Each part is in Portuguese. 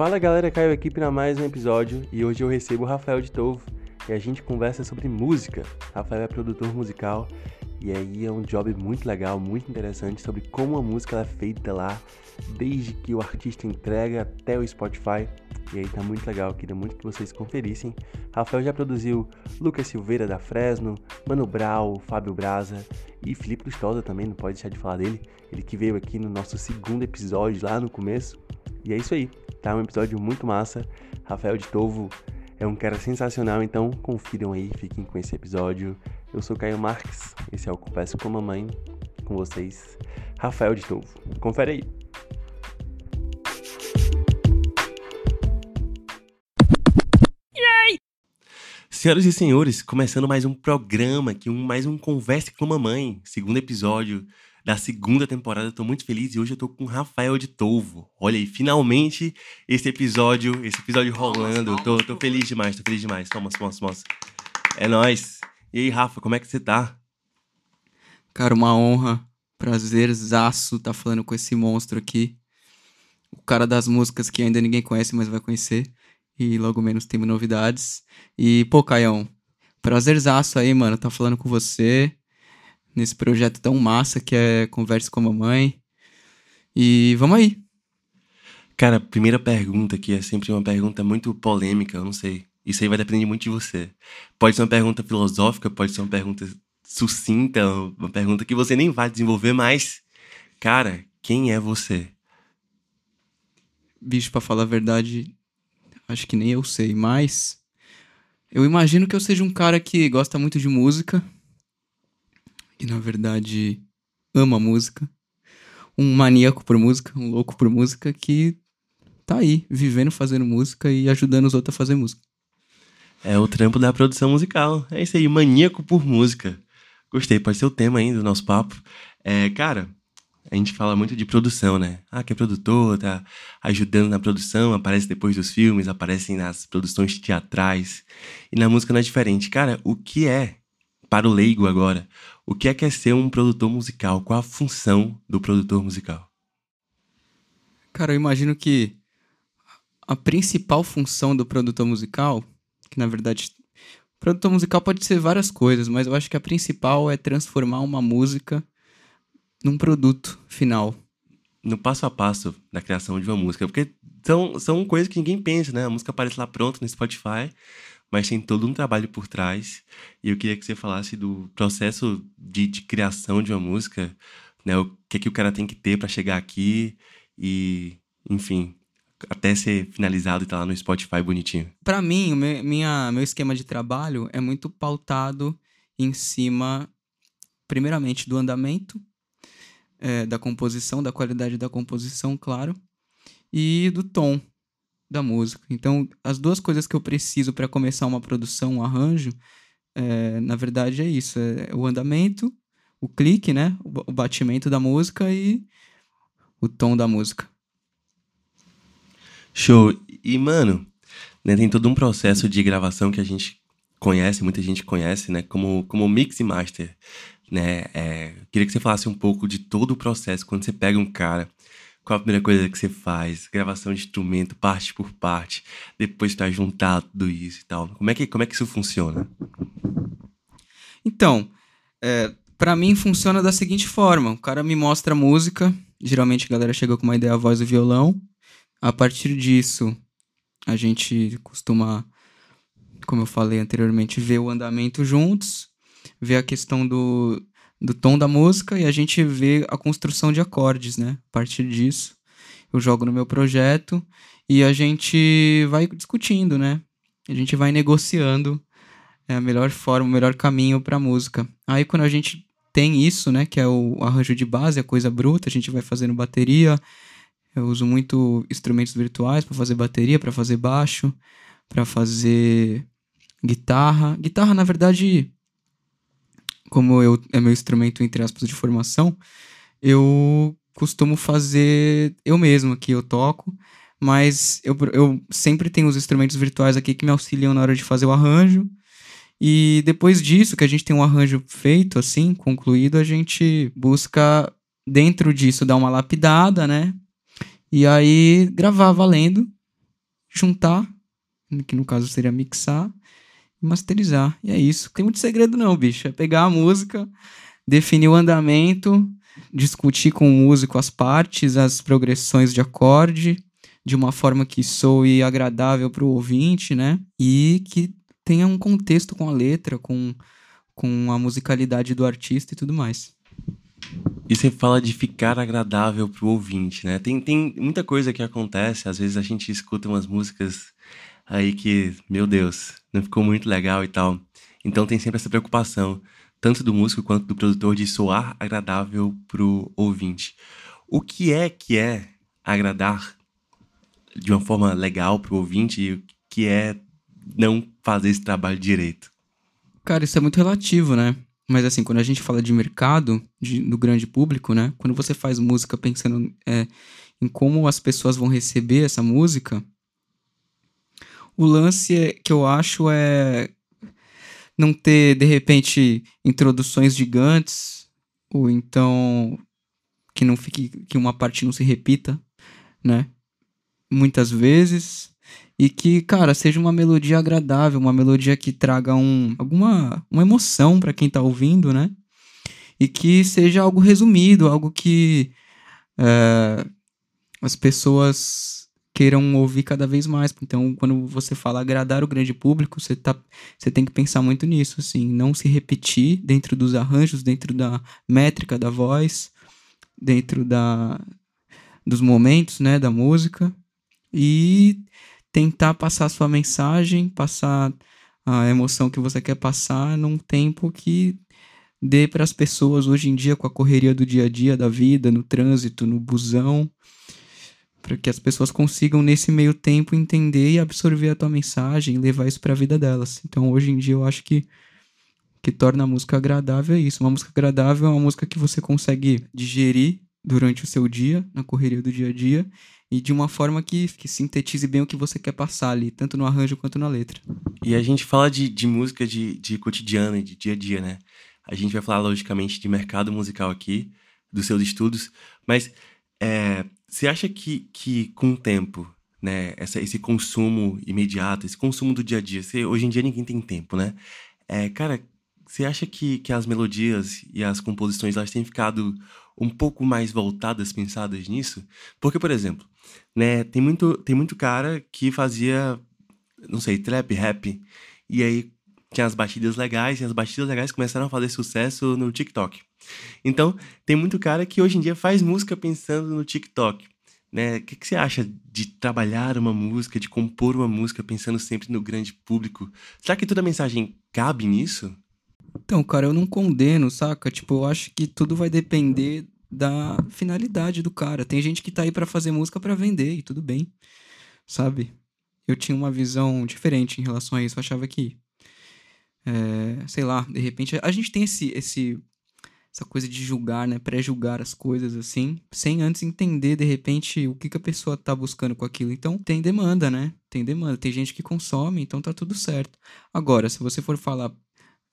Fala galera, Caio aqui para mais um episódio e hoje eu recebo o Rafael de Tovo e a gente conversa sobre música. Rafael é produtor musical e aí é um job muito legal, muito interessante sobre como a música é feita lá, desde que o artista entrega até o Spotify. E aí tá muito legal, queria muito que vocês conferissem. Rafael já produziu Lucas Silveira da Fresno, Mano Brau, Fábio Braza e Felipe Lustosa também, não pode deixar de falar dele. Ele que veio aqui no nosso segundo episódio lá no começo. E é isso aí, tá um episódio muito massa. Rafael de Tovo é um cara sensacional, então confiram aí, fiquem com esse episódio. Eu sou Caio Marques, esse é o Confesso com a Mamãe, com vocês, Rafael de Tovo. Confere aí. Senhoras e senhores, começando mais um programa aqui, um, mais um Converse com a Mamãe, segundo episódio da segunda temporada. Estou muito feliz e hoje eu tô com o Rafael de Tovo. Olha aí, finalmente esse episódio, esse episódio rolando. Tô, tô feliz demais, tô feliz demais. Toma, toma, toma. É nóis. E aí, Rafa, como é que você tá? Cara, uma honra, prazerzaço tá falando com esse monstro aqui. O cara das músicas que ainda ninguém conhece, mas vai conhecer. E logo menos temos novidades. E, pô, Caião, prazerzaço aí, mano, tá falando com você nesse projeto tão massa que é Converse com a Mamãe. E vamos aí. Cara, a primeira pergunta que é sempre uma pergunta muito polêmica, eu não sei. Isso aí vai depender muito de você. Pode ser uma pergunta filosófica, pode ser uma pergunta sucinta, uma pergunta que você nem vai desenvolver, mas, cara, quem é você? Bicho, pra falar a verdade, acho que nem eu sei, mas eu imagino que eu seja um cara que gosta muito de música, e na verdade ama música, um maníaco por música, um louco por música que tá aí, vivendo fazendo música e ajudando os outros a fazer música. É o trampo da produção musical. É isso aí, maníaco por música. Gostei, pode ser o tema aí do nosso papo. É, cara, a gente fala muito de produção, né? Ah, que é produtor, tá ajudando na produção, aparece depois dos filmes, aparece nas produções teatrais. E na música não é diferente. Cara, o que é, para o leigo agora, o que é que é ser um produtor musical? Qual a função do produtor musical? Cara, eu imagino que a principal função do produtor musical, que na verdade produtor musical pode ser várias coisas, mas eu acho que a principal é transformar uma música num produto final. No passo a passo da criação de uma música, porque são, são coisas que ninguém pensa, né? A música aparece lá pronta no Spotify, mas tem todo um trabalho por trás. E eu queria que você falasse do processo de, de criação de uma música, né? O que é que o cara tem que ter para chegar aqui e, enfim, até ser finalizado e tá lá no Spotify bonitinho. Para mim, meu, minha, meu esquema de trabalho é muito pautado em cima, primeiramente, do andamento, é, da composição, da qualidade da composição, claro, e do tom da música. Então, as duas coisas que eu preciso para começar uma produção, um arranjo, é, na verdade é isso: é o andamento, o clique, né? O batimento da música e o tom da música. Show. E, mano, né, tem todo um processo de gravação que a gente conhece, muita gente conhece, né? Como, como mix e master, né? É, queria que você falasse um pouco de todo o processo, quando você pega um cara qual a primeira coisa que você faz? Gravação de instrumento, parte por parte, depois para juntar tudo isso e tal. Como é que, como é que isso funciona? Então, é, para mim funciona da seguinte forma: o cara me mostra a música, geralmente a galera chega com uma ideia, a voz e violão. A partir disso, a gente costuma, como eu falei anteriormente, ver o andamento juntos, ver a questão do, do tom da música e a gente vê a construção de acordes, né? A partir disso, eu jogo no meu projeto e a gente vai discutindo, né? A gente vai negociando é, a melhor forma, o melhor caminho para a música. Aí quando a gente tem isso, né, que é o arranjo de base, a coisa bruta, a gente vai fazendo bateria. Eu uso muito instrumentos virtuais para fazer bateria, para fazer baixo, para fazer guitarra. Guitarra, na verdade, como eu, é meu instrumento, entre aspas, de formação, eu costumo fazer eu mesmo aqui, eu toco, mas eu, eu sempre tenho os instrumentos virtuais aqui que me auxiliam na hora de fazer o arranjo. E depois disso, que a gente tem um arranjo feito, assim, concluído, a gente busca, dentro disso, dar uma lapidada, né? E aí gravar valendo juntar, que no caso seria mixar masterizar. E é isso. Tem muito segredo não, bicho. É pegar a música, definir o andamento, discutir com o músico as partes, as progressões de acorde, de uma forma que soe agradável para o ouvinte, né? E que tenha um contexto com a letra, com, com a musicalidade do artista e tudo mais. E você fala de ficar agradável pro ouvinte, né? Tem, tem muita coisa que acontece, às vezes a gente escuta umas músicas aí que, meu Deus, não ficou muito legal e tal. Então tem sempre essa preocupação, tanto do músico quanto do produtor, de soar agradável pro ouvinte. O que é que é agradar de uma forma legal pro ouvinte e o que é não fazer esse trabalho direito? Cara, isso é muito relativo, né? Mas assim, quando a gente fala de mercado, de, do grande público, né? Quando você faz música pensando é, em como as pessoas vão receber essa música, o lance é, que eu acho é não ter, de repente, introduções gigantes, ou então que não fique, que uma parte não se repita, né? Muitas vezes e que, cara, seja uma melodia agradável, uma melodia que traga um, alguma uma emoção para quem tá ouvindo, né? E que seja algo resumido, algo que é, as pessoas queiram ouvir cada vez mais. Então, quando você fala agradar o grande público, você, tá, você tem que pensar muito nisso, assim, não se repetir dentro dos arranjos, dentro da métrica da voz, dentro da, dos momentos, né, da música. E tentar passar a sua mensagem, passar a emoção que você quer passar num tempo que dê para as pessoas hoje em dia com a correria do dia a dia da vida, no trânsito, no busão, para que as pessoas consigam nesse meio tempo entender e absorver a tua mensagem levar isso para a vida delas. Então, hoje em dia eu acho que que torna a música agradável é isso. Uma música agradável é uma música que você consegue digerir durante o seu dia, na correria do dia a dia, e de uma forma que, que sintetize bem o que você quer passar ali, tanto no arranjo quanto na letra. E a gente fala de, de música de, de cotidiano e de dia a dia, né? A gente vai falar, logicamente, de mercado musical aqui, dos seus estudos, mas é, você acha que, que com o tempo, né, essa, esse consumo imediato, esse consumo do dia a dia, você, hoje em dia ninguém tem tempo, né? É, cara, você acha que, que as melodias e as composições elas têm ficado um pouco mais voltadas, pensadas nisso? Porque, por exemplo, né, tem muito, tem muito cara que fazia, não sei, trap, rap, e aí tinha as batidas legais, e as batidas legais começaram a fazer sucesso no TikTok. Então, tem muito cara que hoje em dia faz música pensando no TikTok. Né? O que, que você acha de trabalhar uma música, de compor uma música pensando sempre no grande público? Será que toda mensagem cabe nisso? Então, cara, eu não condeno, saca? Tipo, eu acho que tudo vai depender da finalidade do cara. Tem gente que tá aí para fazer música para vender e tudo bem, sabe? Eu tinha uma visão diferente em relação a isso. Eu achava que, é, sei lá, de repente a gente tem esse, esse essa coisa de julgar, né, pré-julgar as coisas assim, sem antes entender de repente o que, que a pessoa tá buscando com aquilo. Então tem demanda, né? Tem demanda, tem gente que consome, então tá tudo certo. Agora, se você for falar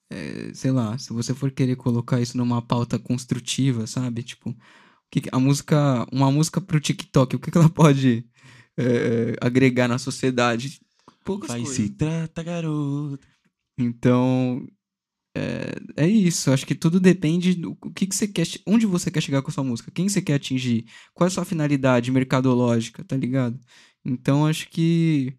é, sei lá, se você for querer colocar isso numa pauta construtiva, sabe? Tipo, que a música, uma música pro TikTok, o que, que ela pode é, agregar na sociedade? Poucas Vai coisas. se trata, garoto. Então, é, é isso. Acho que tudo depende do que, que você quer, onde você quer chegar com a sua música, quem você quer atingir, qual é a sua finalidade mercadológica, tá ligado? Então, acho que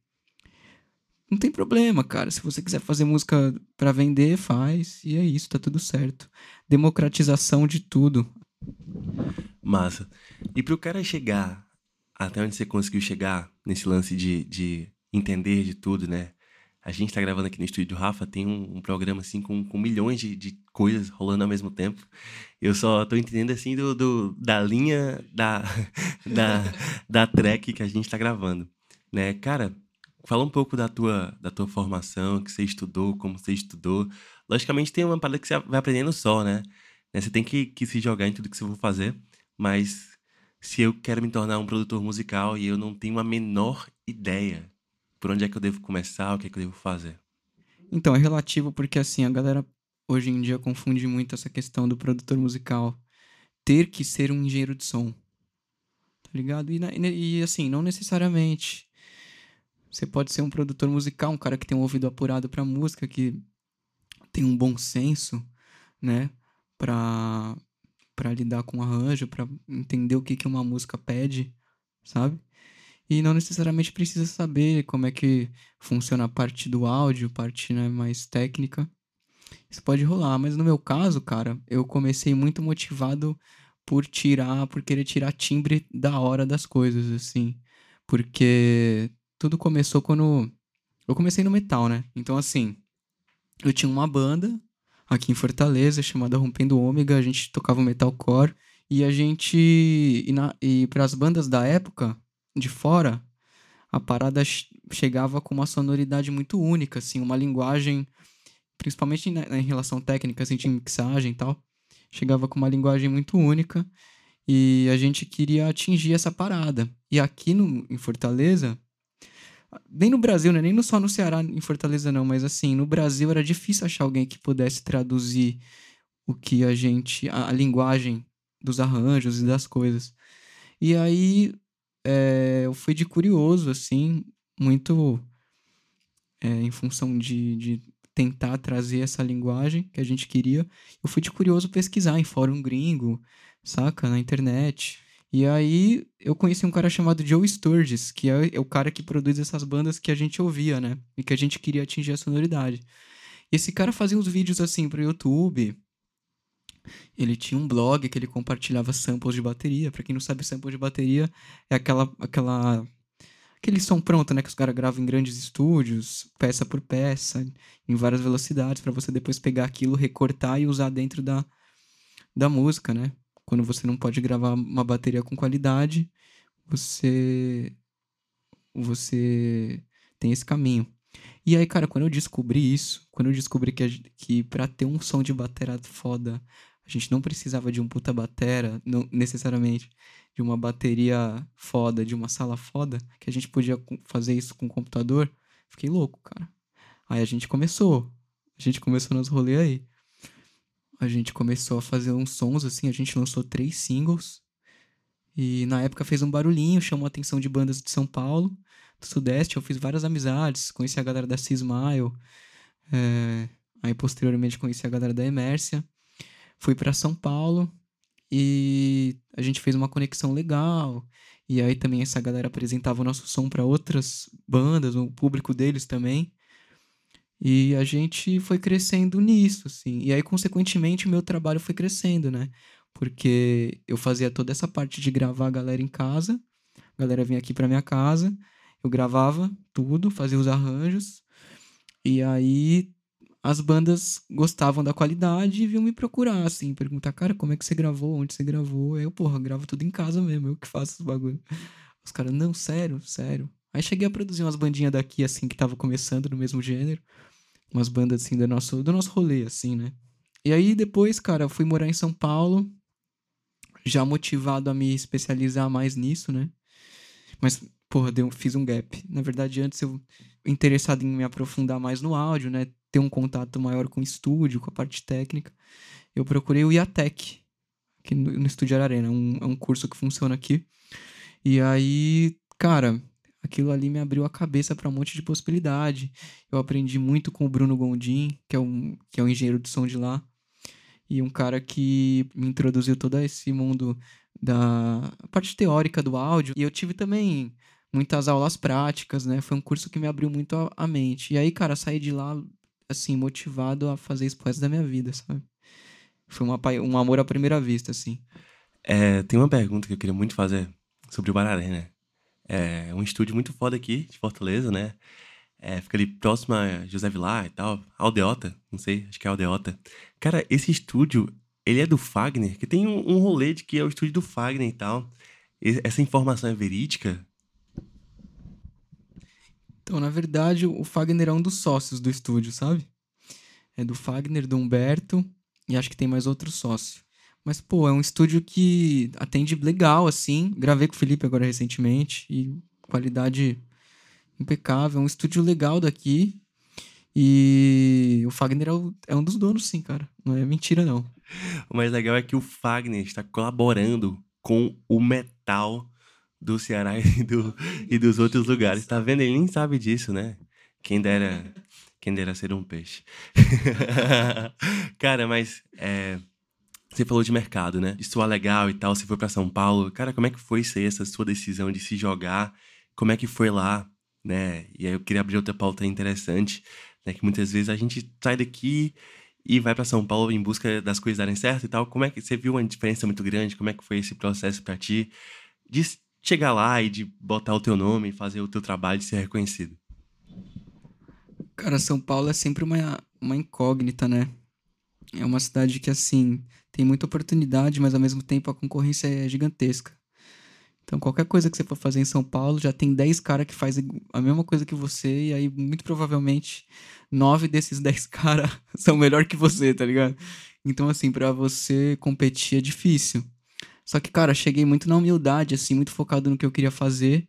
não tem problema, cara. Se você quiser fazer música para vender, faz. E é isso, tá tudo certo. Democratização de tudo. Massa. E pro cara chegar até onde você conseguiu chegar nesse lance de, de entender de tudo, né? A gente tá gravando aqui no estúdio Rafa, tem um, um programa assim com, com milhões de, de, coisas rolando ao mesmo tempo. Eu só tô entendendo assim do, do da linha da, da, da track que a gente tá gravando, né? Cara, Fala um pouco da tua, da tua formação, que você estudou, como você estudou. Logicamente tem uma parada que você vai aprendendo só, né? né? Você tem que, que se jogar em tudo que você for fazer, mas se eu quero me tornar um produtor musical e eu não tenho a menor ideia por onde é que eu devo começar, o que é que eu devo fazer. Então, é relativo porque assim, a galera hoje em dia confunde muito essa questão do produtor musical ter que ser um engenheiro de som. Tá ligado? E, e assim, não necessariamente Você pode ser um produtor musical, um cara que tem um ouvido apurado para música, que tem um bom senso, né, para para lidar com arranjo, para entender o que que uma música pede, sabe? E não necessariamente precisa saber como é que funciona a parte do áudio, parte né, mais técnica. Isso pode rolar, mas no meu caso, cara, eu comecei muito motivado por tirar, por querer tirar timbre da hora das coisas, assim. Porque tudo começou quando. Eu comecei no metal, né? Então, assim, eu tinha uma banda aqui em Fortaleza chamada Rompendo Ômega, a gente tocava metalcore e a gente. E, e para as bandas da época, de fora, a parada chegava com uma sonoridade muito única, assim, uma linguagem, principalmente em relação técnica, assim, de mixagem e tal, chegava com uma linguagem muito única e a gente queria atingir essa parada. E aqui no, em Fortaleza, nem no Brasil, né? nem só no Ceará, em Fortaleza não, mas assim, no Brasil era difícil achar alguém que pudesse traduzir o que a gente, a, a linguagem dos arranjos e das coisas. E aí é, eu fui de curioso, assim, muito é, em função de, de tentar trazer essa linguagem que a gente queria. Eu fui de curioso pesquisar em fórum gringo, saca? Na internet. E aí eu conheci um cara chamado Joe Sturges, que é, é o cara que produz essas bandas que a gente ouvia, né? E que a gente queria atingir a sonoridade. E esse cara fazia uns vídeos assim pro YouTube. Ele tinha um blog que ele compartilhava samples de bateria. Para quem não sabe, sample de bateria é aquela aquela aquele som pronto, né, que os caras gravam em grandes estúdios, peça por peça, em várias velocidades para você depois pegar aquilo, recortar e usar dentro da da música, né? quando você não pode gravar uma bateria com qualidade, você você tem esse caminho. E aí, cara, quando eu descobri isso, quando eu descobri que, que para ter um som de bateria foda, a gente não precisava de um puta batera, não necessariamente de uma bateria foda, de uma sala foda, que a gente podia fazer isso com o computador, fiquei louco, cara. Aí a gente começou. A gente começou nos rolês aí a gente começou a fazer uns sons, assim, a gente lançou três singles. E na época fez um barulhinho, chamou a atenção de bandas de São Paulo, do Sudeste. Eu fiz várias amizades, conheci a galera da Cismile. É, aí posteriormente conheci a galera da Emércia. Fui para São Paulo e a gente fez uma conexão legal. E aí também essa galera apresentava o nosso som para outras bandas, o público deles também. E a gente foi crescendo nisso, assim. E aí, consequentemente, o meu trabalho foi crescendo, né? Porque eu fazia toda essa parte de gravar a galera em casa, a galera vinha aqui pra minha casa, eu gravava tudo, fazia os arranjos, e aí as bandas gostavam da qualidade e vinham me procurar, assim, perguntar, cara, como é que você gravou, onde você gravou? Eu, porra, gravo tudo em casa mesmo, eu que faço os bagulho. Os caras, não, sério, sério. Aí cheguei a produzir umas bandinhas daqui, assim, que tava começando no mesmo gênero umas bandas assim do nosso, do nosso rolê, assim, né? E aí depois, cara, eu fui morar em São Paulo, já motivado a me especializar mais nisso, né? Mas, porra, deu, fiz um gap. Na verdade, antes eu interessado em me aprofundar mais no áudio, né? Ter um contato maior com o estúdio, com a parte técnica. Eu procurei o IATEC, aqui no, no Estúdio Ararena. Um, é um curso que funciona aqui. E aí, cara, aquilo ali me abriu a cabeça para um monte de possibilidade. Eu aprendi muito com o Bruno Gondim, que é um, que é um engenheiro de som de lá, e um cara que me introduziu todo esse mundo da parte teórica do áudio. E eu tive também muitas aulas práticas, né? Foi um curso que me abriu muito a, a mente. E aí, cara, saí de lá, assim, motivado a fazer isso pro da minha vida, sabe? Foi uma, um amor à primeira vista, assim. É, tem uma pergunta que eu queria muito fazer sobre o Bararé, né? É um estúdio muito foda aqui, de Fortaleza, né? É, fica ali próximo a José Vilar e tal. Aldeota, não sei, acho que é Aldeota. Cara, esse estúdio, ele é do Fagner, que tem um, um rolê de que é o estúdio do Fagner e tal. E, essa informação é verídica? Então, na verdade, o Fagner é um dos sócios do estúdio, sabe? É do Fagner, do Humberto e acho que tem mais outro sócio. Mas, pô, é um estúdio que atende legal, assim. Gravei com o Felipe agora recentemente e qualidade impecável. É um estúdio legal daqui. E o Fagner é, é um dos donos, sim, cara. Não é mentira, não. O mais legal é que o Fagner está colaborando com o metal do Ceará e, do, e dos outros lugares. Tá vendo? Ele nem sabe disso, né? Quem dera, quem dera ser um peixe. Cara, mas é, você falou de mercado, né? De soar legal e tal, você foi para São Paulo. Cara, como é que foi ser essa sua decisão de se jogar? Como é que foi lá, né? E aí eu queria abrir outra pauta interessante, né? Que muitas vezes a gente sai daqui e vai para São Paulo em busca das coisas darem certo e tal. Como é que você viu uma diferença muito grande? Como é que foi esse processo para ti de chegar lá e de botar o teu nome e fazer o teu trabalho de ser reconhecido? Cara, São Paulo é sempre uma, uma incógnita, né? É uma cidade que, assim, tem muita oportunidade, mas ao mesmo tempo a concorrência é gigantesca. Então, qualquer coisa que você for fazer em São Paulo, já tem 10 caras que fazem a mesma coisa que você, e aí, muito provavelmente, nove desses 10 caras são melhor que você, tá ligado? Então, assim, para você competir é difícil. Só que, cara, cheguei muito na humildade, assim, muito focado no que eu queria fazer,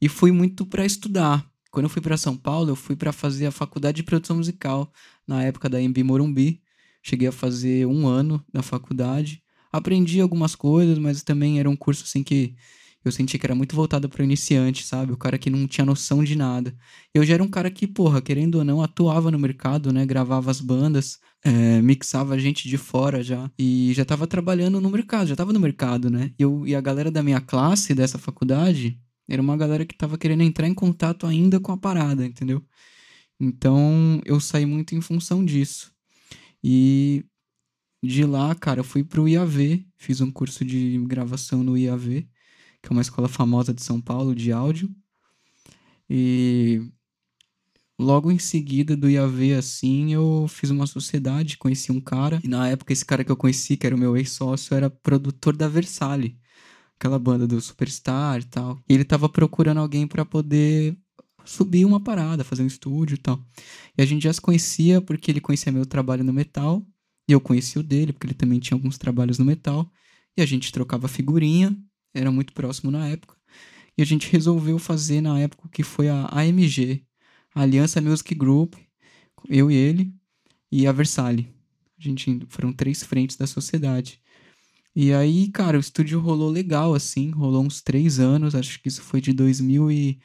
e fui muito para estudar. Quando eu fui para São Paulo, eu fui para fazer a faculdade de produção musical, na época da MB Morumbi. Cheguei a fazer um ano na faculdade. Aprendi algumas coisas, mas também era um curso assim que eu senti que era muito voltado para iniciante, sabe? O cara que não tinha noção de nada. Eu já era um cara que, porra, querendo ou não, atuava no mercado, né? Gravava as bandas, é, mixava gente de fora já. E já tava trabalhando no mercado, já tava no mercado, né? Eu, e a galera da minha classe, dessa faculdade, era uma galera que tava querendo entrar em contato ainda com a parada, entendeu? Então eu saí muito em função disso. E de lá, cara, eu fui pro IAV, fiz um curso de gravação no IAV, que é uma escola famosa de São Paulo de áudio. E logo em seguida do IAV, assim, eu fiz uma sociedade, conheci um cara. E na época, esse cara que eu conheci, que era o meu ex-sócio, era produtor da Versalhe, aquela banda do Superstar e tal. E ele tava procurando alguém para poder subir uma parada, fazer um estúdio e tal. E a gente já se conhecia porque ele conhecia meu trabalho no metal, e eu conhecia o dele, porque ele também tinha alguns trabalhos no metal, e a gente trocava figurinha, era muito próximo na época. E a gente resolveu fazer na época que foi a AMG, a Aliança Music Group, eu e ele, e a Versalhes. A gente foram três frentes da sociedade. E aí, cara, o estúdio rolou legal, assim, rolou uns três anos, acho que isso foi de 2000 e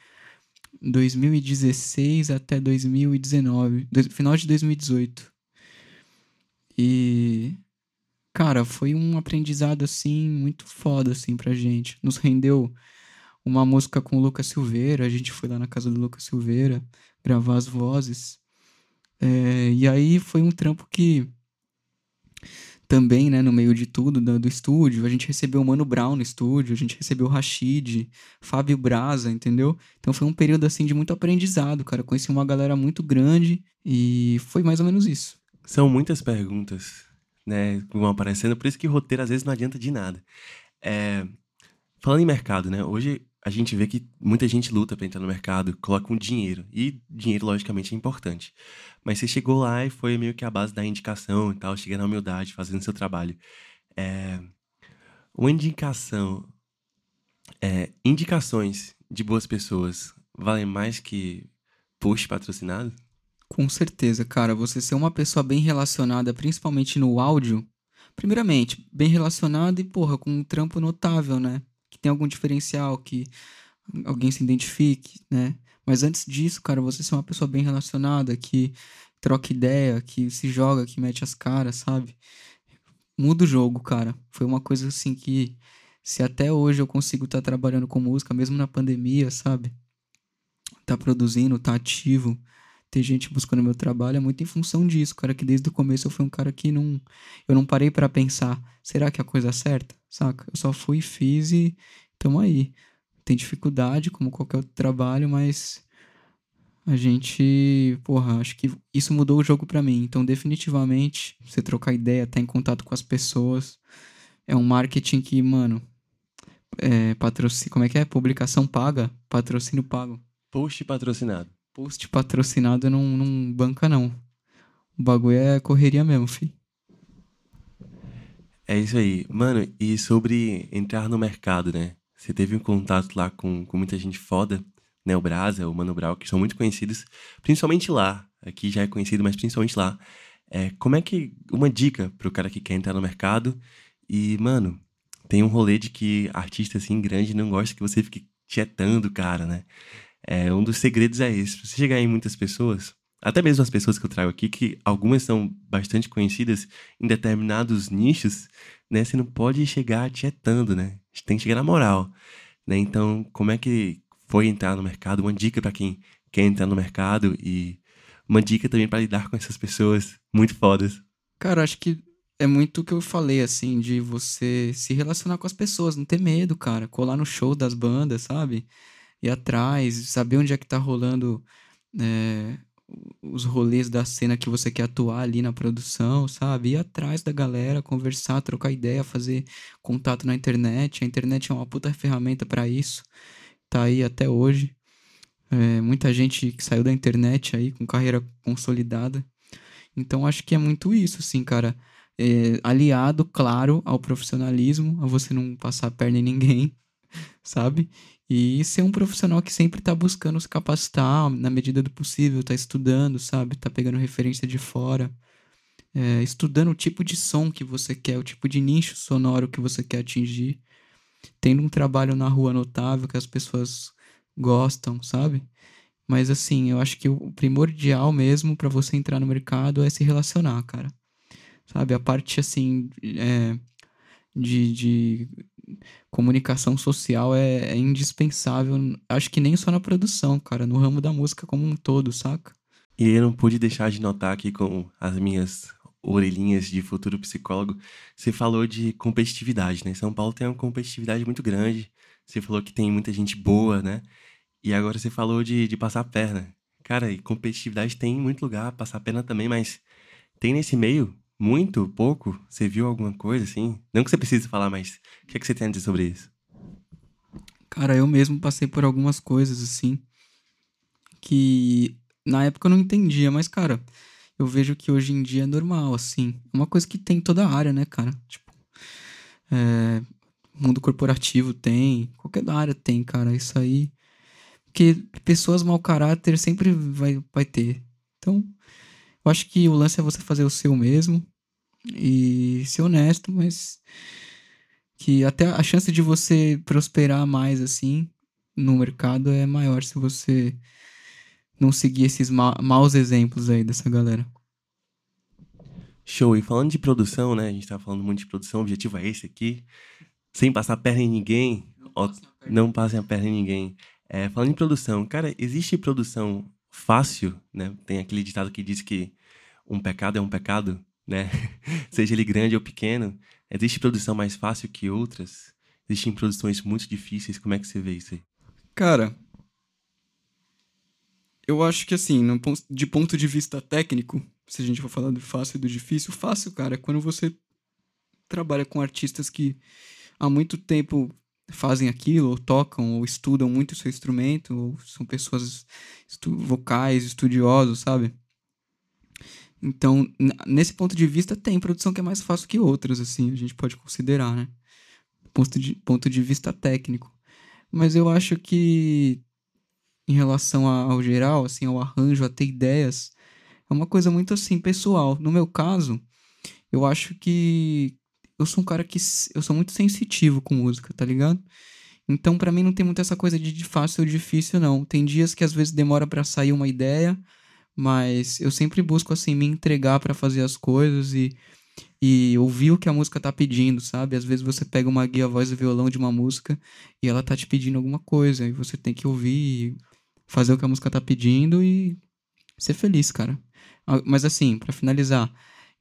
2016 até 2019, final de 2018. E cara, foi um aprendizado assim muito foda assim pra gente. Nos rendeu uma música com o Lucas Silveira, a gente foi lá na casa do Lucas Silveira gravar as vozes. É, e aí foi um trampo que também, né, no meio de tudo, do, do, estúdio, a gente recebeu o Mano Brown no estúdio, a gente recebeu o Rashid, Fábio Braza, entendeu? Então foi um período, assim, de muito aprendizado, cara. conheci uma galera muito grande e foi mais ou menos isso. São muitas perguntas, né, vão aparecendo, por isso que roteiro às vezes não adianta de nada. É... Falando em mercado, né, hoje a gente vê que muita gente luta para entrar no mercado, coloca um dinheiro, e dinheiro, logicamente, é importante. Mas você chegou lá e foi meio que a base da indicação e tal, chega na humildade, fazendo seu trabalho. É, uma indicação, é, indicações de boas pessoas valem mais que push patrocinado? Com certeza, cara. Você ser uma pessoa bem relacionada, principalmente no áudio, primeiramente, bem relacionada e, porra, com um trampo notável, né? Que tem algum diferencial, que alguém se identifique, né? Mas antes disso, cara, você ser uma pessoa bem relacionada, que troca ideia, que se joga, que mete as caras, sabe? Muda o jogo, cara. Foi uma coisa assim que, se até hoje eu consigo estar tá trabalhando com música, mesmo na pandemia, sabe? Tá produzindo, tá ativo, ter gente buscando meu trabalho é muito em função disso, cara. Que desde o começo eu fui um cara que não. Eu não parei para pensar, será que é a coisa certa? Saca? Eu só fui, fiz e tamo aí tem dificuldade, como qualquer outro trabalho, mas a gente, porra, acho que isso mudou o jogo para mim. Então, definitivamente, você trocar ideia, estar tá em contato com as pessoas, é um marketing que, mano, é, patrocínio, como é que é? Publicação paga, patrocínio pago. Post patrocinado. Post patrocinado não, não banca, não. O bagulho é correria mesmo, fi. É isso aí. Mano, e sobre entrar no mercado, né? Você teve um contato lá com, com muita gente foda, né? O Brasa, o Mano Brown, que são muito conhecidos, principalmente lá. Aqui já é conhecido, mas principalmente lá. É, como é que. Uma dica pro cara que quer entrar no mercado e, mano, tem um rolê de que artista assim grande não gosta que você fique tietando cara, né? É, um dos segredos é esse. Você chegar em muitas pessoas, até mesmo as pessoas que eu trago aqui, que algumas são bastante conhecidas em determinados nichos, né? Você não pode chegar tietando, né? Tem que chegar na moral, né? Então, como é que foi entrar no mercado? Uma dica para quem quer entrar no mercado e uma dica também para lidar com essas pessoas muito fodas. Cara, acho que é muito o que eu falei, assim, de você se relacionar com as pessoas, não ter medo, cara. Colar no show das bandas, sabe? Ir atrás, saber onde é que tá rolando é, os rolês da cena que você quer atuar ali na produção, sabe? Ir atrás da galera, conversar, trocar ideia, fazer contato na internet. A internet é uma puta ferramenta para isso. Tá aí até hoje. É, muita gente que saiu da internet aí com carreira consolidada. Então acho que é muito isso, assim, cara é, aliado, claro, ao profissionalismo, a você não passar a perna em ninguém, sabe? E ser um profissional que sempre está buscando se capacitar na medida do possível, está estudando, sabe? Está pegando referência de fora, é, estudando o tipo de som que você quer, o tipo de nicho sonoro que você quer atingir, tendo um trabalho na rua notável que as pessoas gostam, sabe? Mas assim, eu acho que o primordial mesmo para você entrar no mercado é se relacionar, cara sabe? A parte, assim, é, de, de comunicação social é, é, indispensável. Acho que nem só na produção, cara, no ramo da música como um todo, saca? E eu não pude deixar de notar aqui com as minhas orelhinhas de futuro psicólogo, você falou de competitividade, né? São Paulo tem uma competitividade muito grande. Você falou que tem muita gente boa, né? E agora você falou de, de passar a perna. Cara, e competitividade tem em muito lugar, passar a perna também, mas tem nesse meio muito? Pouco? Você viu alguma coisa assim? Não que você precise falar, mas o que, é que você tem a dizer sobre isso? Cara, eu mesmo passei por algumas coisas assim que na época eu não entendia, mas cara, eu vejo que hoje em dia é normal, assim. É uma coisa que tem em toda a área, né, cara? Tipo, é, mundo corporativo tem, qualquer área tem, cara. Isso aí. Porque pessoas mau caráter sempre vai, vai ter. Então, eu acho que o lance é você fazer o seu mesmo e ser honesto, mas que até a chance de você prosperar mais assim no mercado é maior se você não seguir esses ma maus exemplos aí dessa galera. Show. E falando de produção, né? A gente tá falando muito de produção, o objetivo é esse aqui. Sem passar perna em ninguém. Não, ó, passem, a perna. não passem a perna em ninguém. É, falando em produção, cara, existe produção fácil, né? Tem aquele ditado que diz que um pecado é um pecado, né? Seja ele grande ou pequeno. Existe produção mais fácil que outras? Existem produções muito difíceis. Como é que você vê isso aí? Cara, eu acho que assim, no, de ponto de vista técnico, se a gente for falar do fácil e do difícil, fácil, cara, é quando você trabalha com artistas que há muito tempo fazem aquilo, ou tocam, ou estudam muito o seu instrumento, ou são pessoas estu vocais, estudiosos, sabe? Então, nesse ponto de vista, tem produção que é mais fácil que outras, assim, a gente pode considerar, né? Ponto de, ponto de vista técnico. Mas eu acho que, em relação ao geral, assim, ao arranjo, a ter ideias, é uma coisa muito, assim, pessoal. No meu caso, eu acho que eu sou um cara que... Eu sou muito sensitivo com música, tá ligado? Então, para mim, não tem muito essa coisa de fácil ou difícil, não. Tem dias que, às vezes, demora para sair uma ideia mas eu sempre busco, assim, me entregar para fazer as coisas e, e ouvir o que a música tá pedindo, sabe? Às vezes você pega uma guia voz e violão de uma música e ela tá te pedindo alguma coisa, e você tem que ouvir, fazer o que a música tá pedindo e ser feliz, cara. Ah, mas assim, para finalizar,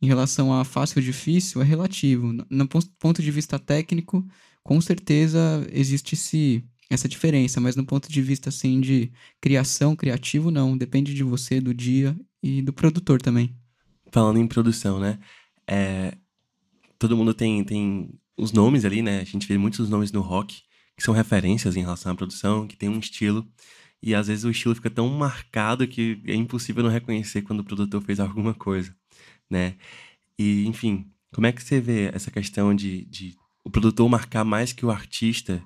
em relação a fácil ou difícil, é relativo. No ponto de vista técnico, com certeza existe esse essa diferença, mas no ponto de vista assim de criação, criativo não, depende de você, do dia e do produtor também. Falando em produção, né? É, todo mundo tem tem os nomes ali, né? A gente vê muitos nomes no rock que são referências em relação à produção, que tem um estilo e às vezes o estilo fica tão marcado que é impossível não reconhecer quando o produtor fez alguma coisa, né? E enfim, como é que você vê essa questão de, de o produtor marcar mais que o artista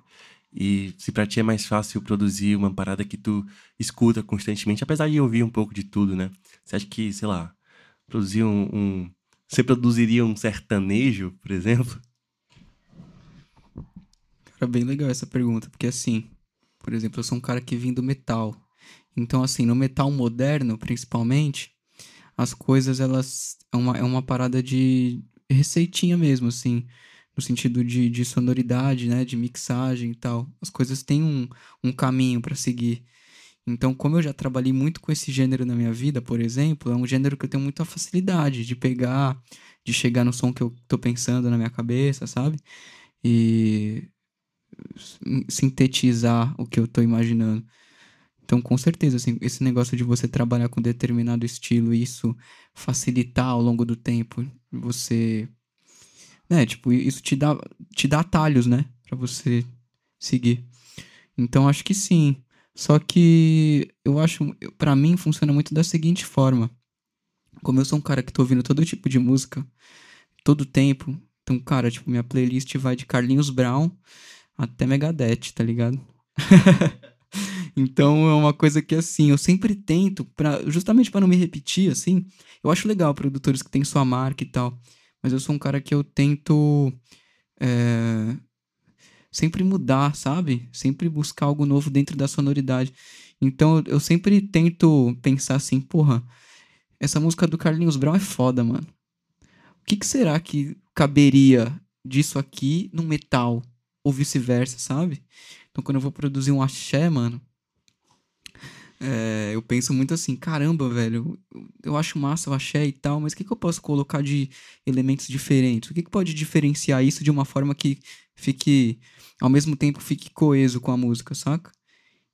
e se pra ti é mais fácil produzir uma parada que tu escuta constantemente, apesar de ouvir um pouco de tudo, né? Você acha que, sei lá, produzir um. um... Você produziria um sertanejo, por exemplo? Cara, bem legal essa pergunta, porque assim, por exemplo, eu sou um cara que vim do metal. Então, assim, no metal moderno, principalmente, as coisas, elas. É uma, é uma parada de receitinha mesmo, assim. No sentido de, de sonoridade, né? De mixagem e tal. As coisas têm um, um caminho para seguir. Então, como eu já trabalhei muito com esse gênero na minha vida, por exemplo, é um gênero que eu tenho muita facilidade de pegar, de chegar no som que eu tô pensando na minha cabeça, sabe? E sintetizar o que eu tô imaginando. Então, com certeza, assim, esse negócio de você trabalhar com determinado estilo, isso facilitar ao longo do tempo, você. Né, tipo, isso te dá, te dá atalhos, né? Pra você seguir. Então, acho que sim. Só que eu acho, para mim, funciona muito da seguinte forma. Como eu sou um cara que tô ouvindo todo tipo de música, todo tempo. Então, cara, tipo, minha playlist vai de Carlinhos Brown até Megadeth, tá ligado? então é uma coisa que assim, eu sempre tento para justamente para não me repetir assim. Eu acho legal produtores que têm sua marca e tal, mas eu sou um cara que eu tento é, sempre mudar, sabe? Sempre buscar algo novo dentro da sonoridade. Então eu sempre tento pensar assim, porra, essa música do Carlinhos Brown é foda, mano. O que, que será que caberia disso aqui no metal? ou vice-versa, sabe? Então quando eu vou produzir um axé, mano, é, eu penso muito assim, caramba, velho, eu acho massa o axé e tal, mas o que, que eu posso colocar de elementos diferentes? O que, que pode diferenciar isso de uma forma que fique, ao mesmo tempo, fique coeso com a música, saca?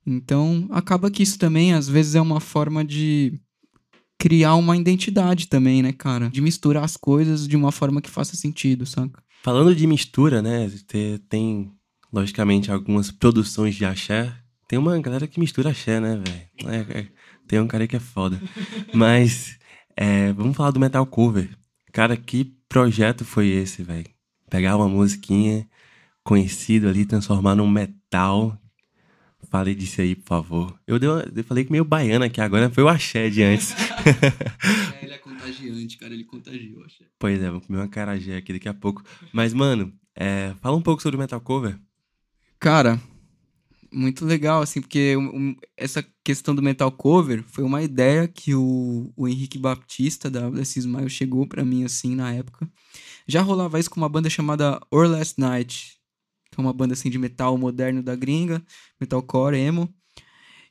Então, acaba que isso também, às vezes, é uma forma de criar uma identidade também, né, cara? De misturar as coisas de uma forma que faça sentido, saca? Falando de mistura, né? Tem, logicamente, algumas produções de axé. Tem uma galera que mistura axé, né, velho? É, é, tem um cara que é foda. Mas, é, vamos falar do metal cover. Cara, que projeto foi esse, velho? Pegar uma musiquinha conhecida ali, transformar num metal. Fale disso aí, por favor. Eu, dei uma, eu falei que meio baiana aqui agora, foi o axé de antes. é, ele é contagiante, cara, ele contagiou, axé. Pois é, vamos comer uma carajé aqui daqui a pouco. Mas, mano, é, fala um pouco sobre o metal cover. Cara, muito legal, assim, porque um, essa questão do metal cover foi uma ideia que o, o Henrique Baptista da Bless Smile chegou para mim, assim, na época. Já rolava isso com uma banda chamada Or Last Night, que é uma banda, assim, de metal moderno da gringa, metalcore, emo.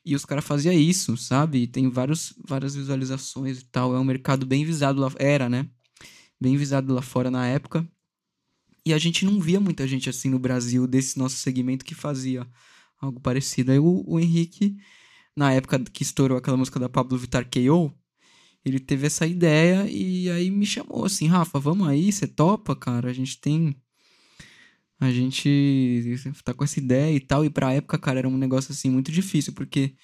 E os caras faziam isso, sabe? E tem vários, várias visualizações e tal. É um mercado bem visado lá. Era, né? Bem visado lá fora na época. E a gente não via muita gente assim no Brasil, desse nosso segmento, que fazia algo parecido. Aí o, o Henrique, na época que estourou aquela música da Pablo Vittar K.O., ele teve essa ideia e aí me chamou assim, Rafa, vamos aí, você topa, cara? A gente tem a gente tá com essa ideia e tal. E pra época, cara, era um negócio assim muito difícil, porque.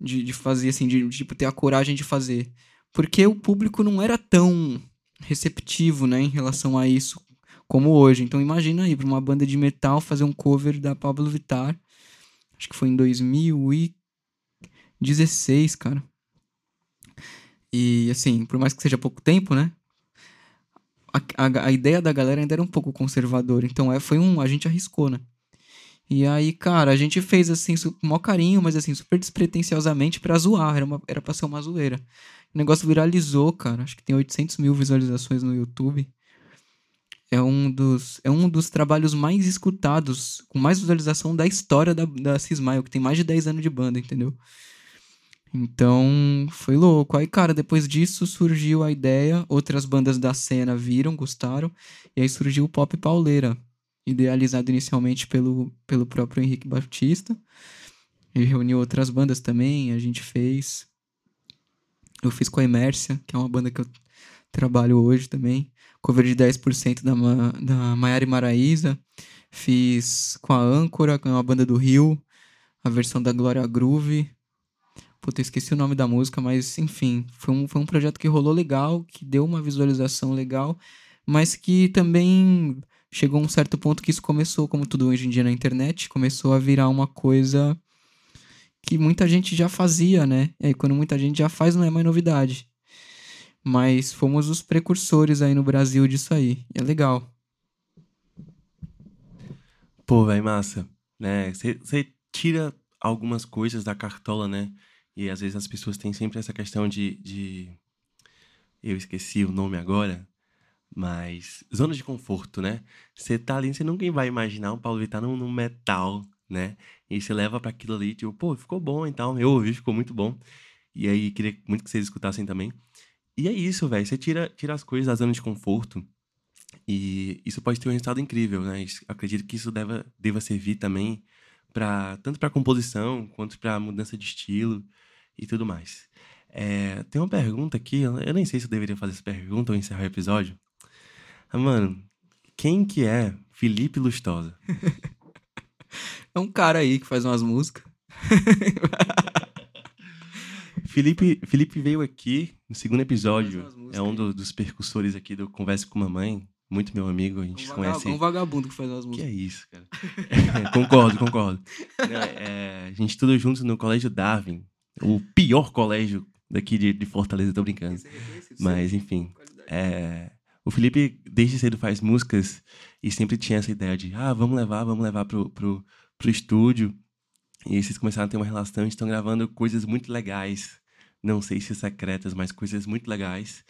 De, de fazer, assim, de, de tipo, ter a coragem de fazer. Porque o público não era tão receptivo, né, em relação a isso como hoje. Então imagina aí, pra uma banda de metal fazer um cover da Pablo Vittar. Acho que foi em 2016, cara. E assim, por mais que seja pouco tempo, né? a, a, a, ideia da galera ainda era um pouco conservadora. Então é, foi um. A gente arriscou, né? E aí, cara, a gente fez assim, com maior carinho, mas assim, super despretensiosamente pra zoar. Era, uma, era pra ser uma zoeira. O negócio viralizou, cara. Acho que tem 800 mil visualizações no YouTube. É um dos, é um dos trabalhos mais escutados, com mais visualização da história da, da Cismaio, que tem mais de 10 anos de banda, entendeu? Então, foi louco. Aí, cara, depois disso surgiu a ideia, outras bandas da cena viram, gostaram, e aí surgiu o Pop Pauleira, idealizado inicialmente pelo, pelo próprio Henrique Batista. Ele reuniu outras bandas também, a gente fez. Eu fiz com a Emércia, que é uma banda que eu trabalho hoje também. Cover de 10% da, da Maiara Maraíza. Fiz com a Âncora, que é uma banda do Rio. A versão da Glória Groove Puta, eu esqueci o nome da música, mas enfim, foi um, foi um projeto que rolou legal, que deu uma visualização legal, mas que também chegou a um certo ponto que isso começou, como tudo hoje em dia na internet, começou a virar uma coisa que muita gente já fazia, né? E aí quando muita gente já faz, não é mais novidade. Mas fomos os precursores aí no Brasil disso aí. E é legal. Pô, velho, massa. Né? Você tira algumas coisas da cartola, né? E às vezes as pessoas têm sempre essa questão de. de... Eu esqueci o nome agora, mas. Zona de conforto, né? Você tá ali, você nunca vai imaginar o Paulo Vittar no, no metal, né? E você leva para aquilo ali, tipo, pô, ficou bom então. Eu ouvi, ficou muito bom. E aí, queria muito que vocês escutassem também. E é isso, velho. Você tira, tira as coisas da zona de conforto. E isso pode ter um resultado incrível, né? Acredito que isso deva, deva servir também para tanto para composição quanto para mudança de estilo e tudo mais. É, tem uma pergunta aqui, eu nem sei se eu deveria fazer essa pergunta ou encerrar o episódio. Ah, mano, quem que é Felipe Lustosa? é um cara aí que faz umas músicas. Felipe, Felipe veio aqui no segundo episódio. É um do, dos percussores aqui do Conversa com Mamãe. Muito meu amigo, a gente um conhece. Um vagabundo que faz as músicas. Que é isso, cara. concordo, concordo. Não, é, a gente estudou juntos no Colégio Darwin, o pior colégio daqui de, de Fortaleza, tô brincando. Mas, enfim. É, o Felipe, desde cedo, faz músicas e sempre tinha essa ideia de, ah, vamos levar, vamos levar pro, pro, pro estúdio. E aí vocês começaram a ter uma relação, estão gravando coisas muito legais. Não sei se secretas, mas coisas muito legais.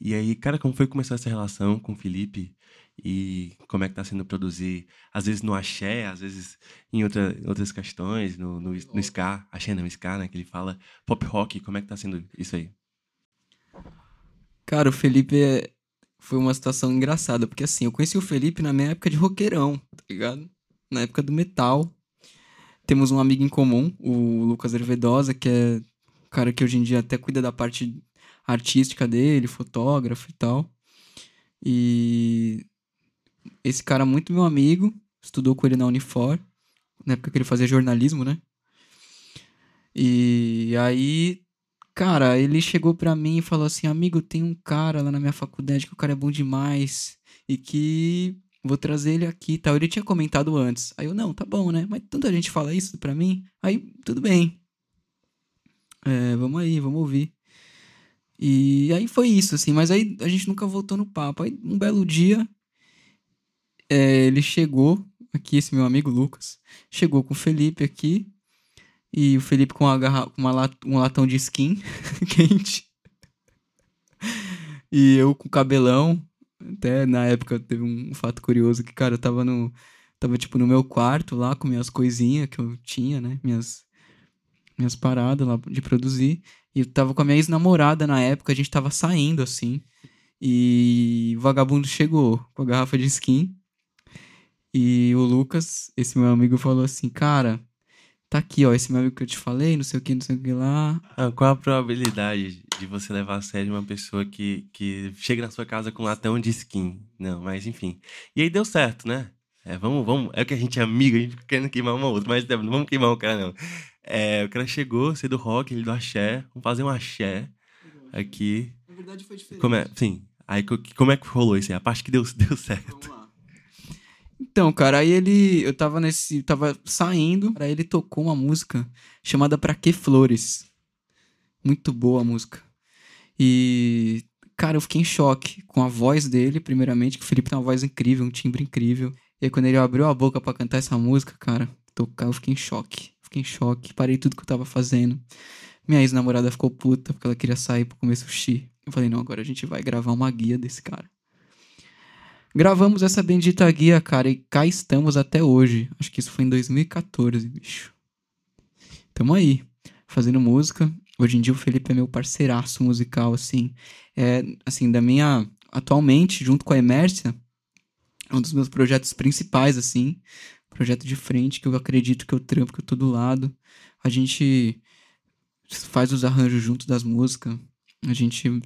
E aí, cara, como foi começar essa relação com o Felipe? E como é que tá sendo produzir, às vezes no axé, às vezes em outra, outras questões, no, no, no ska, axé não, ska, né, que ele fala, pop rock, como é que tá sendo isso aí? Cara, o Felipe é... foi uma situação engraçada, porque assim, eu conheci o Felipe na minha época de roqueirão, tá ligado? Na época do metal. Temos um amigo em comum, o Lucas Hervedosa, que é cara que hoje em dia até cuida da parte artística dele, fotógrafo e tal. E esse cara muito meu amigo, estudou com ele na Unifor, na época que ele fazia jornalismo, né? E aí, cara, ele chegou pra mim e falou assim: Amigo, tem um cara lá na minha faculdade que o cara é bom demais e que vou trazer ele aqui e tal. Ele tinha comentado antes. Aí eu, não, tá bom, né? Mas tanta gente fala isso pra mim. Aí, tudo bem. É, vamos aí, vamos ouvir. E aí foi isso, assim, mas aí a gente nunca voltou no papo. Aí um belo dia, é, ele chegou aqui, esse meu amigo Lucas, chegou com o Felipe aqui, e o Felipe com uma, garra uma lat um latão de skin quente. e eu com cabelão. Até na época teve um fato curioso que, cara, eu tava no. Tava, tipo, no meu quarto lá com minhas coisinhas que eu tinha, né? Minhas, minhas paradas lá de produzir. E eu tava com a minha ex-namorada na época, a gente tava saindo assim. E o vagabundo chegou com a garrafa de skin. E o Lucas, esse meu amigo, falou assim: Cara, tá aqui, ó, esse meu amigo que eu te falei, não sei o que, não sei o que lá. Ah, qual a probabilidade de você levar a sério uma pessoa que, que chega na sua casa com um latão de skin? Não, mas enfim. E aí deu certo, né? É, vamos, vamos. É que a gente é amigo, a gente querendo queimar uma outra, mas não vamos queimar o cara, não. É, o cara chegou, ser do rock, ele do axé. Vamos fazer um axé aqui. Na verdade foi diferente. Como é, sim. Aí como é que rolou isso aí? A parte que deu, deu certo. Vamos lá. Então, cara, aí ele. Eu tava nesse. Tava saindo, aí ele tocou uma música chamada Pra Que Flores. Muito boa a música. E. Cara, eu fiquei em choque com a voz dele, primeiramente, que o Felipe tem uma voz incrível, um timbre incrível. E aí, quando ele abriu a boca para cantar essa música, cara, tocar, eu fiquei em choque. Fiquei em choque, parei tudo que eu tava fazendo. Minha ex-namorada ficou puta porque ela queria sair pra comer sushi. Eu falei, não, agora a gente vai gravar uma guia desse cara. Gravamos essa bendita guia, cara, e cá estamos até hoje. Acho que isso foi em 2014, bicho. Tamo aí, fazendo música. Hoje em dia o Felipe é meu parceiraço musical, assim. É, assim, da minha... Atualmente, junto com a Emércia, é um dos meus projetos principais, assim projeto de frente que eu acredito que eu trampo, que eu tô do lado. A gente faz os arranjos junto das músicas. A gente.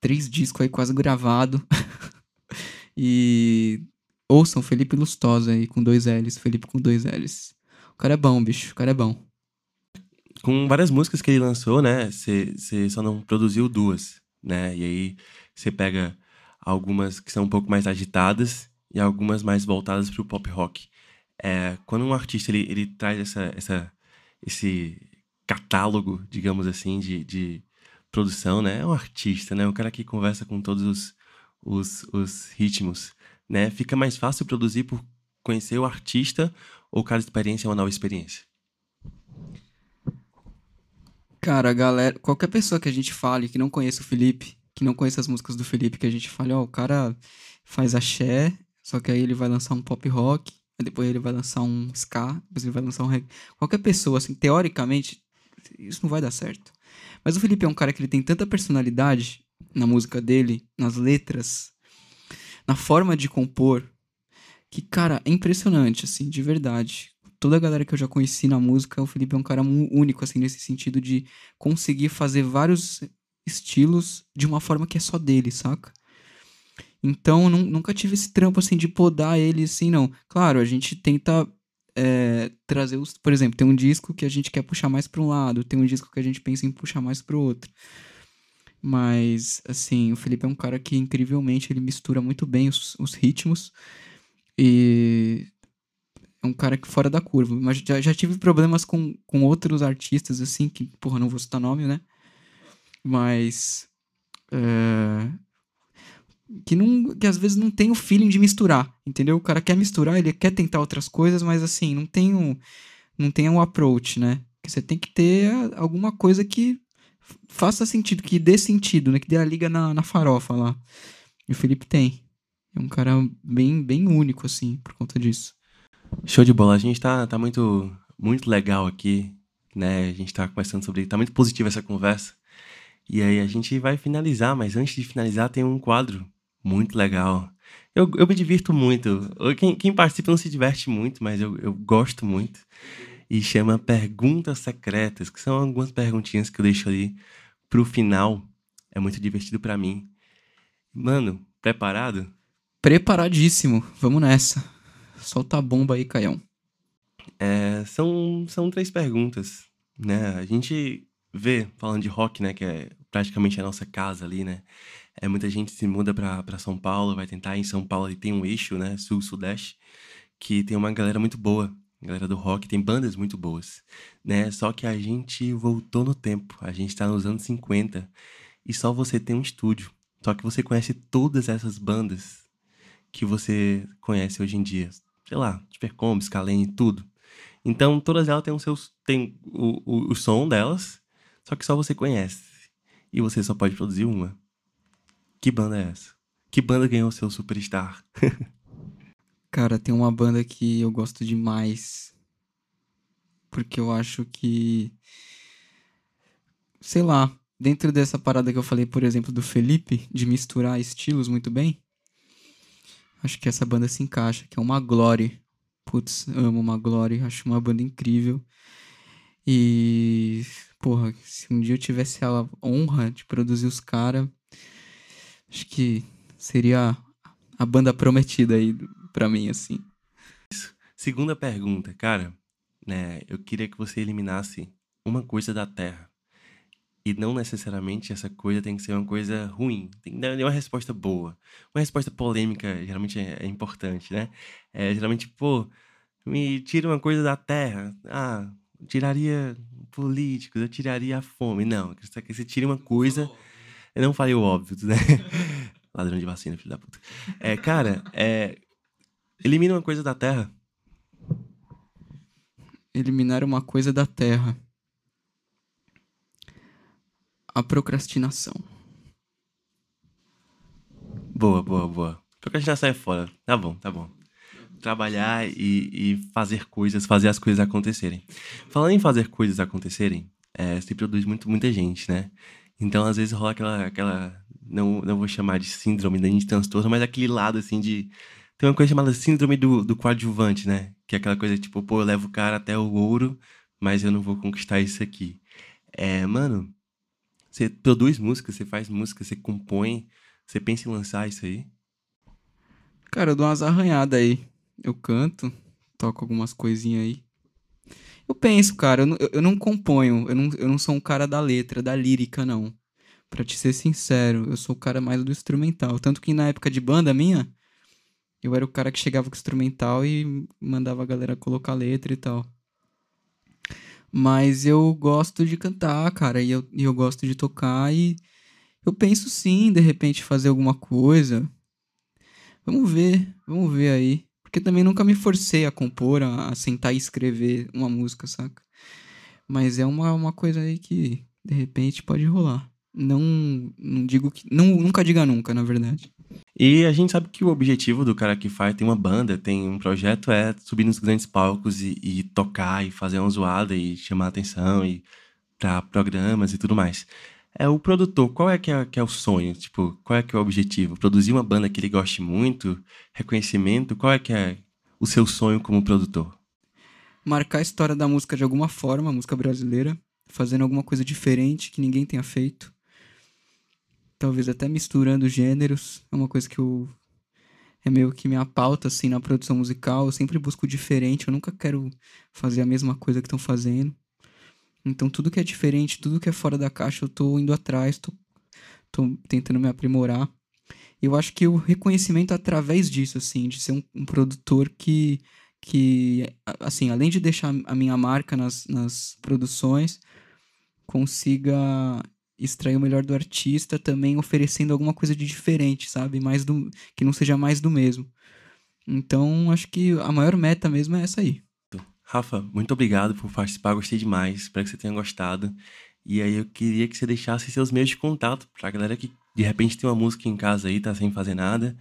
Três discos aí quase gravado. e. Ouçam Felipe Lustosa aí com dois L's. Felipe com dois L's. O cara é bom, bicho. O cara é bom. Com várias músicas que ele lançou, né? Você só não produziu duas, né? E aí você pega algumas que são um pouco mais agitadas e algumas mais voltadas pro pop rock. É, quando um artista ele, ele traz essa, essa, esse catálogo, digamos assim, de, de produção, né? É um artista, né? Um cara que conversa com todos os, os, os ritmos, né? Fica mais fácil produzir por conhecer o artista ou cada experiência é uma nova experiência? Cara, galera, qualquer pessoa que a gente fale que não conheça o Felipe, que não conheça as músicas do Felipe, que a gente fale, ó, oh, o cara faz axé, só que aí ele vai lançar um pop rock, depois ele vai lançar um ska, depois ele vai lançar um reggae. Qualquer pessoa, assim, teoricamente, isso não vai dar certo. Mas o Felipe é um cara que ele tem tanta personalidade na música dele, nas letras, na forma de compor, que, cara, é impressionante, assim, de verdade toda a galera que eu já conheci na música, o Felipe é um cara único, assim, nesse sentido de conseguir fazer vários estilos de uma forma que é só dele, saca? Então, nunca tive esse trampo, assim, de podar ele, assim, não. Claro, a gente tenta é, trazer os... Por exemplo, tem um disco que a gente quer puxar mais para um lado, tem um disco que a gente pensa em puxar mais para o outro. Mas, assim, o Felipe é um cara que, incrivelmente, ele mistura muito bem os, os ritmos e é um cara que fora da curva. Mas já, já tive problemas com, com outros artistas, assim, que, porra, não vou citar nome, né? Mas. É, que, não, que às vezes não tem o feeling de misturar, entendeu? O cara quer misturar, ele quer tentar outras coisas, mas assim, não tem um, não tem um approach, né? Você tem que ter alguma coisa que faça sentido, que dê sentido, né? Que dê a liga na, na farofa lá. E o Felipe tem. É um cara bem, bem único, assim, por conta disso. Show de bola. A gente tá, tá muito, muito legal aqui, né? A gente tá conversando sobre. Tá muito positiva essa conversa. E aí a gente vai finalizar, mas antes de finalizar, tem um quadro muito legal. Eu, eu me divirto muito. Quem, quem participa não se diverte muito, mas eu, eu gosto muito. E chama Perguntas Secretas, que são algumas perguntinhas que eu deixo ali pro final. É muito divertido para mim. Mano, preparado? Preparadíssimo. Vamos nessa. Solta a bomba aí, Caião. É, são, são três perguntas, né? A gente vê, falando de rock, né, que é praticamente a nossa casa ali, né? É, muita gente se muda para São Paulo, vai tentar em São Paulo e tem um eixo, né, sul-sudeste, que tem uma galera muito boa, galera do rock, tem bandas muito boas, né? Só que a gente voltou no tempo, a gente tá nos anos 50 e só você tem um estúdio. Só que você conhece todas essas bandas que você conhece hoje em dia sei lá, Supercombi, Scalene, tudo. Então, todas elas têm, os seus, têm o, o, o som delas, só que só você conhece. E você só pode produzir uma. Que banda é essa? Que banda ganhou seu Superstar? Cara, tem uma banda que eu gosto demais. Porque eu acho que. Sei lá. Dentro dessa parada que eu falei, por exemplo, do Felipe, de misturar estilos muito bem, Acho que essa banda se encaixa, que é uma Glory. Putz, amo uma Glory, acho uma banda incrível. E, porra, se um dia eu tivesse a honra de produzir os caras, acho que seria a banda prometida aí pra mim, assim. Segunda pergunta, cara, né? Eu queria que você eliminasse uma coisa da Terra. E não necessariamente essa coisa tem que ser uma coisa ruim. Tem que dar uma resposta boa. Uma resposta polêmica geralmente é, é importante, né? É, geralmente, pô, me tira uma coisa da terra. Ah, tiraria políticos, eu tiraria a fome. Não, que você tire uma coisa. Eu não falei o óbvio, né? Ladrão de vacina, filho da puta. É, cara, é, elimina uma coisa da terra. Eliminar uma coisa da terra a procrastinação. Boa, boa, boa. Procrastinação é foda. Tá bom, tá bom. Trabalhar e, e fazer coisas, fazer as coisas acontecerem. Falando em fazer coisas acontecerem, é, se produz muito, muita gente, né? Então, às vezes, rola aquela. aquela não, não vou chamar de síndrome da gente transtorno, mas aquele lado, assim, de. Tem uma coisa chamada síndrome do, do coadjuvante, né? Que é aquela coisa tipo, pô, eu levo o cara até o ouro, mas eu não vou conquistar isso aqui. É, mano, você produz música, você faz música, você compõe, você pensa em lançar isso aí? Cara, eu dou umas arranhadas aí. Eu canto, toco algumas coisinhas aí. Eu penso, cara, eu não, eu não componho, eu não, eu não sou um cara da letra, da lírica, não. Pra te ser sincero, eu sou o cara mais do instrumental. Tanto que na época de banda minha, eu era o cara que chegava com o instrumental e mandava a galera colocar letra e tal. Mas eu gosto de cantar, cara, e eu, e eu gosto de tocar e eu penso sim, de repente, fazer alguma coisa. Vamos ver, vamos ver aí. Porque também nunca me forcei a compor, a, a sentar e escrever uma música, saca? Mas é uma, uma coisa aí que, de repente, pode rolar. Não, não digo que. Não, nunca diga nunca, na verdade. E a gente sabe que o objetivo do cara que faz tem uma banda, tem um projeto, é subir nos grandes palcos e, e tocar e fazer uma zoada e chamar atenção e para programas e tudo mais. É o produtor, qual é que é, que é o sonho? Tipo, qual é que é o objetivo? Produzir uma banda que ele goste muito, reconhecimento, qual é que é o seu sonho como produtor? Marcar a história da música de alguma forma, música brasileira, fazendo alguma coisa diferente que ninguém tenha feito talvez até misturando gêneros, é uma coisa que eu é meio que minha pauta assim na produção musical, eu sempre busco diferente, eu nunca quero fazer a mesma coisa que estão fazendo. Então tudo que é diferente, tudo que é fora da caixa, eu tô indo atrás, tô, tô tentando me aprimorar. Eu acho que o reconhecimento através disso, assim, de ser um, um produtor que, que, assim, além de deixar a minha marca nas, nas produções, consiga extrair o melhor do artista também oferecendo alguma coisa de diferente, sabe? Mais do que não seja mais do mesmo. Então, acho que a maior meta mesmo é essa aí. Rafa, muito obrigado por participar, gostei demais, espero que você tenha gostado. E aí eu queria que você deixasse seus meios de contato pra galera que de repente tem uma música em casa aí, tá sem fazer nada,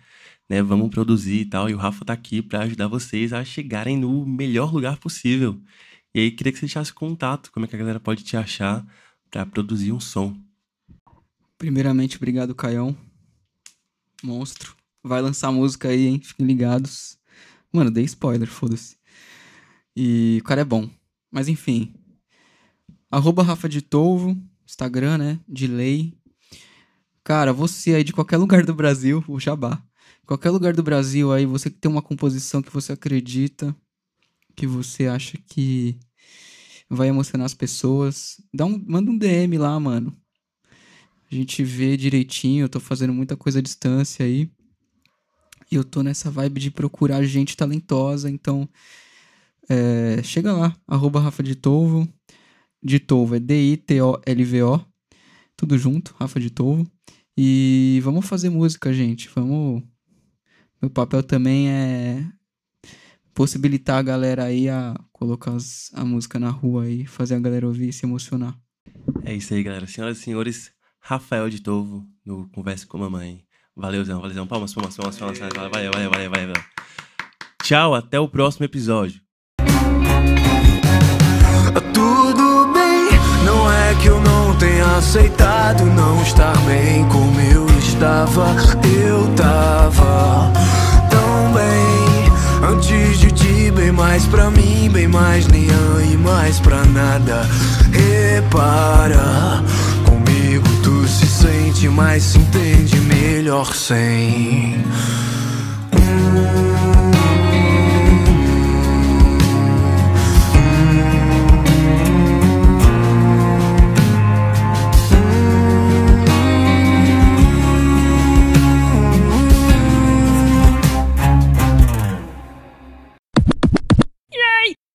né? Vamos produzir e tal. E o Rafa tá aqui para ajudar vocês a chegarem no melhor lugar possível. E aí queria que você deixasse contato, como é que a galera pode te achar para produzir um som. Primeiramente, obrigado, Caião. Monstro. Vai lançar música aí, hein? Fiquem ligados. Mano, dei spoiler, foda-se. E o cara é bom. Mas enfim. Arroba Rafa de Instagram, né? De lei. Cara, você aí de qualquer lugar do Brasil, o Jabá. Qualquer lugar do Brasil aí, você que tem uma composição que você acredita, que você acha que vai emocionar as pessoas, dá um, manda um DM lá, mano a gente vê direitinho. Eu tô fazendo muita coisa à distância aí. E eu tô nessa vibe de procurar gente talentosa. Então, é, chega lá, arroba Rafa de. De é D-I-T-O-L-V-O. Tudo junto, Rafa de. E vamos fazer música, gente. Vamos. Meu papel também é possibilitar a galera aí a colocar as, a música na rua e fazer a galera ouvir e se emocionar. É isso aí, galera. Senhoras e senhores, Rafael de Tovo no Conversa com a Mamãe. Valeuzão, valeuzão. Palmas, palmas, palmas, palmas. Valeu, valeu, valeu, valeu. Tchau, até o próximo episódio. Que eu não tenha aceitado não estar bem como eu estava. Eu tava tão bem antes de ti, bem mais pra mim, bem mais nem e mais pra nada. Repara sente, mas se entende melhor sem. Hum.